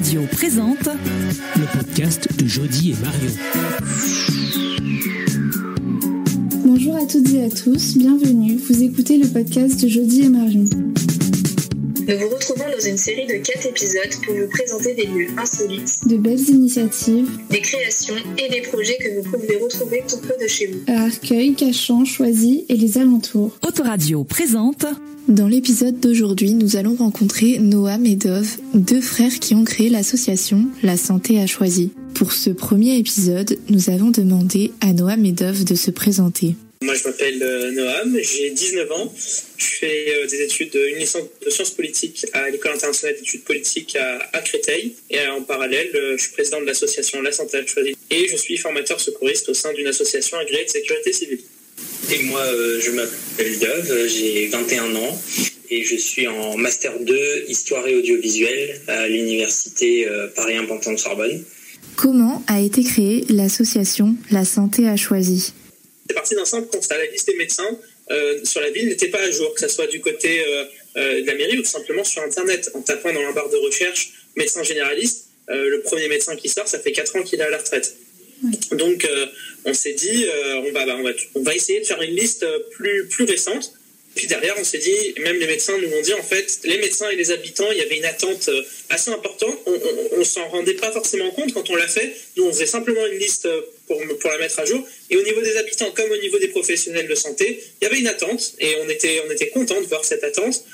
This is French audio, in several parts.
Autoradio présente le podcast de Jody et Marion. Bonjour à toutes et à tous, bienvenue. Vous écoutez le podcast de Jody et Marion. Nous vous retrouvons dans une série de 4 épisodes pour vous présenter des lieux insolites, De belles initiatives des créations et des projets que vous pouvez retrouver tout près de chez vous. à Arcueil, Cachan, Choisy et les alentours. Autoradio présente Dans l'épisode d'aujourd'hui, nous allons rencontrer Noam et Dove, deux frères qui ont créé l'association La Santé a choisi. Pour ce premier épisode, nous avons demandé à Noam et Dove de se présenter. Moi, je m'appelle euh, Noam, j'ai 19 ans. Je fais euh, des études, une licence de sciences politiques à l'École internationale d'études politiques à, à Créteil. Et euh, en parallèle, euh, je suis président de l'association La Santé à choisi. Et je suis formateur secouriste au sein d'une association agréée de sécurité civile. Et moi, euh, je m'appelle Dove, j'ai 21 ans et je suis en Master 2 Histoire et Audiovisuel à l'Université euh, Paris 1 Pantin de Sorbonne. Comment a été créée l'association La Santé a choisi C'est parti d'un simple constat. La liste des médecins euh, sur la ville n'était pas à jour, que ce soit du côté euh, euh, de la mairie ou tout simplement sur Internet. En tapant dans la barre de recherche médecin généraliste, le premier médecin qui sort, ça fait 4 ans qu'il est à la retraite. Donc, on s'est dit, on, va, bah, on, va, on va essayer de faire une liste plus, plus récente. Puis derrière, on s'est dit, même les médecins nous ont dit, en fait, les médecins et les habitants, il y avait une attente euh, assez importante. On, on s'en rendait pas forcément compte quand on l'a fait. Nous, on faisait simplement une liste euh, pour, pour la mettre à jour. Et au niveau des habitants, comme au niveau des professionnels de santé, il y avait une attente. Et on était, on était content de voir cette attente.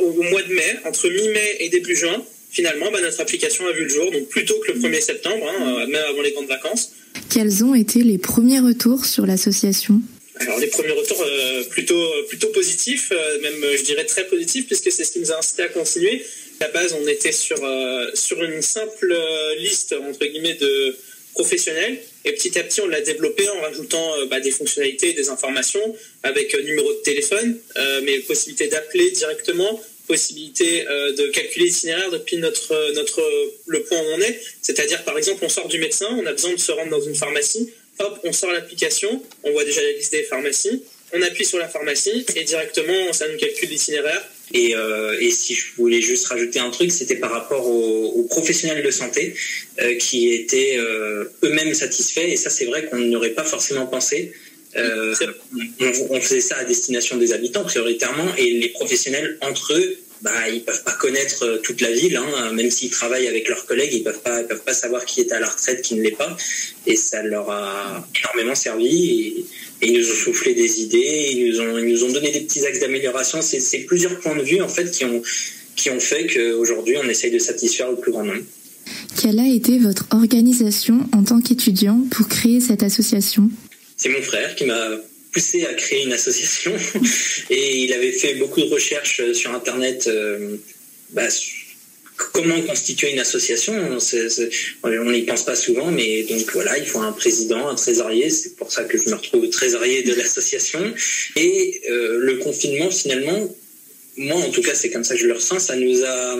Au, mois de mai, entre mi-mai et début juin, finalement, bah, notre application a vu le jour. Donc, plus tôt que le 1er septembre, hein, euh, même avant les grandes vacances. Quels ont été les premiers retours sur l'association? Alors les premiers retours euh, plutôt plutôt positifs, euh, même euh, je dirais très positifs puisque c'est ce qui nous a incité à continuer. À la base, on était sur euh, sur une simple euh, liste entre guillemets de professionnels et petit à petit on l'a développé en rajoutant euh, bah, des fonctionnalités, des informations avec euh, numéro de téléphone, euh, mais possibilité d'appeler directement, possibilité euh, de calculer l'itinéraire depuis notre euh, notre euh, le point où on est. C'est-à-dire par exemple on sort du médecin, on a besoin de se rendre dans une pharmacie hop, on sort l'application, on voit déjà la liste des pharmacies, on appuie sur la pharmacie et directement ça nous calcule l'itinéraire. Et, euh, et si je voulais juste rajouter un truc, c'était par rapport aux, aux professionnels de santé euh, qui étaient euh, eux-mêmes satisfaits. Et ça, c'est vrai qu'on n'aurait pas forcément pensé. On, on faisait ça à destination des habitants prioritairement, et les professionnels entre eux, bah, ils peuvent pas connaître euh, toute la ville, hein, même s'ils travaillent avec leurs collègues, ils peuvent pas, ils peuvent pas savoir qui est à la retraite, qui ne l'est pas, et ça leur a énormément servi. Et, et ils nous ont soufflé des idées, ils nous ont, ils nous ont donné des petits axes d'amélioration. C'est c'est plusieurs points de vue en fait qui ont qui ont fait qu'aujourd'hui on essaye de satisfaire le plus grand nombre. Quelle a été votre organisation en tant qu'étudiant pour créer cette association? C'est mon frère qui m'a poussé à créer une association et il avait fait beaucoup de recherches sur internet. euh, bah, sur comment constituer une association C'est- c'est- On n'y pense pas souvent, mais donc voilà, il faut un président, un trésorier. C'est pour ça que je me retrouve trésorier de l'association. Et euh, le confinement, finalement, moi en tout cas, c'est comme ça que je le ressens. Ça nous a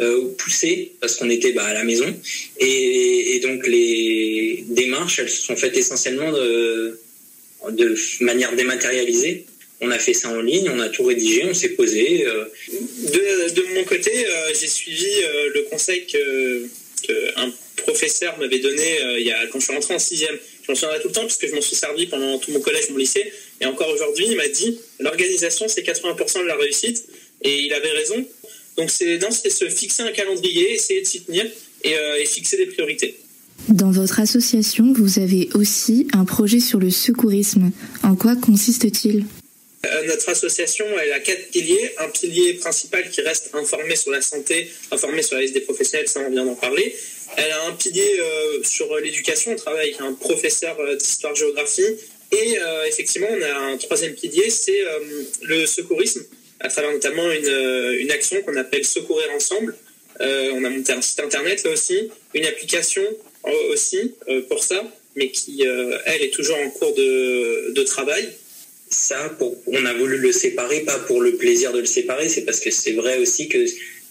euh, poussé parce qu'on était bah, à la maison et, et donc les démarches, elles se sont faites essentiellement de, de manière dématérialisée. On a fait ça en ligne, on a tout rédigé, on s'est posé. euh, De, mon côté, euh, j'ai suivi euh, le conseil que, que un professeur m'avait donné quand je suis rentré en sixième. Je m'en souviendrai tout le temps parce que je m'en suis servi pendant tout mon collège, mon lycée. Et encore aujourd'hui, il m'a dit l'organisation, c'est 80% de la réussite. Et il avait raison. Donc c'est se fixer un calendrier, essayer de s'y tenir et fixer des priorités. Dans votre association, vous avez aussi un projet sur le secourisme. En quoi consiste-t-il? Euh, notre association, elle a quatre piliers. Un pilier principal qui reste informé sur la santé, informé sur la liste des professionnels, ça on vient d'en parler. Elle a un pilier euh, sur l'éducation, on travaille avec un professeur euh, d'histoire-géographie. Et effectivement, on a un troisième pilier, c'est le secourisme, à travers notamment une, une action qu'on appelle Secourir ensemble. On a monté un site internet là aussi, une application aussi euh, pour ça, mais qui, euh, elle, est toujours en cours de, de travail. ça, on a voulu le séparer, pas pour le plaisir de le séparer, c'est parce que c'est vrai aussi que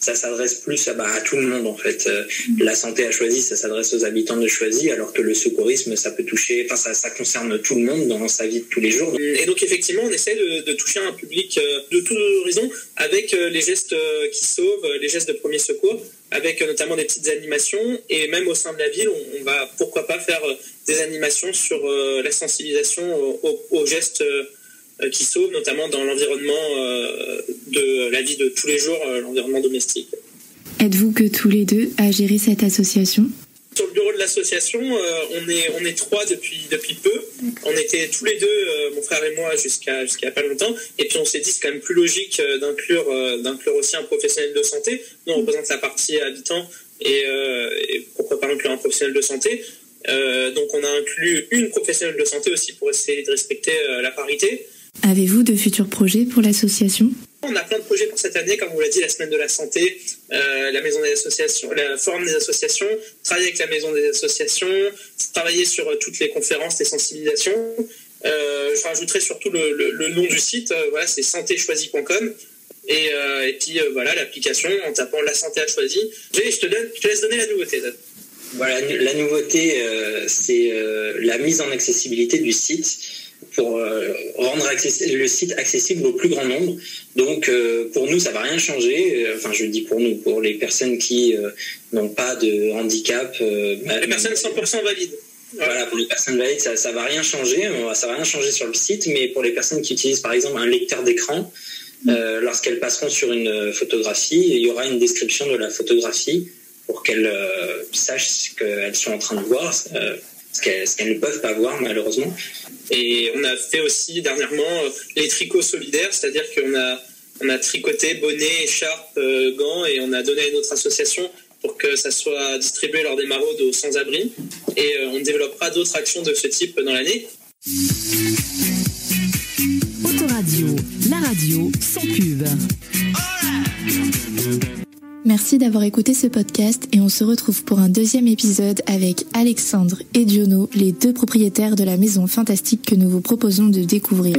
ça s'adresse plus à, bah, à, tout le monde en fait. Euh, la santé à Choisy, ça s'adresse aux habitants de Choisy, alors que le secourisme, ça peut toucher, enfin ça, ça, concerne tout le monde dans sa vie de tous les jours. Et donc effectivement, on essaie de, de toucher un public euh, de tous horizons avec euh, les gestes qui sauvent, les gestes de premier secours, avec notamment des petites animations et même au sein de la ville, on, on va pourquoi pas faire des animations sur la sensibilisation aux, aux gestes qui sauvent, notamment dans l'environnement de la vie de tous les jours, l'environnement domestique. Êtes-vous que tous les deux à gérer cette association? Sur le bureau de l'association, euh, on est on est trois depuis depuis peu. On était tous les deux, euh, mon frère et moi, jusqu'à jusqu'à pas longtemps. Et puis on s'est dit c'est quand même plus logique euh, d'inclure d'inclure aussi un professionnel de santé. Nous on représente la partie habitant et, et pourquoi pas inclure un professionnel de santé. donc on a inclus une professionnelle de santé aussi pour essayer de respecter la parité. Avez-vous de futurs projets pour l'association? On a plein de projets pour cette année, comme vous l'a dit, la semaine de la santé, euh, la maison des associations, la forme des associations, travailler avec la maison des associations, travailler sur euh, toutes les conférences, les sensibilisations. Euh, je rajouterai surtout le, nom du site, voilà, c'est santéchoisie.com. Et, et puis voilà, l'application en tapant la santé à choisi. Je te, donne, je te laisse donner la nouveauté. Voilà, la nouveauté, c'est la mise en accessibilité du site pour euh, rendre le site accessible au plus grand nombre. Donc euh, pour nous, ça va rien changer. Euh, enfin, je dis pour nous, pour les personnes qui n'ont pas de handicap. Les personnes 100% valides. Voilà, pour les personnes valides, ça, ça va rien changer. Ça va rien changer sur le site, mais pour les personnes qui utilisent par exemple un lecteur d'écran, lorsqu'elles passeront sur une photographie, il y aura une description de la photographie pour qu'elles sachent ce qu'elles sont en train de voir ce qu'elles ne peuvent pas voir malheureusement. Et on a fait aussi dernièrement euh, les tricots solidaires, c'est-à-dire qu'on a, on a tricoté bonnets, écharpes, euh, gants et on a donné à une autre association pour que ça soit distribué lors des maraudes aux sans-abri. Et euh, on développera d'autres actions de ce type dans l'année. Autoradio, la radio sans pub. Merci d'avoir écouté ce podcast et on se retrouve pour un deuxième épisode avec Alexandre et Diono, les deux propriétaires de la maison fantastique que nous vous proposons de découvrir.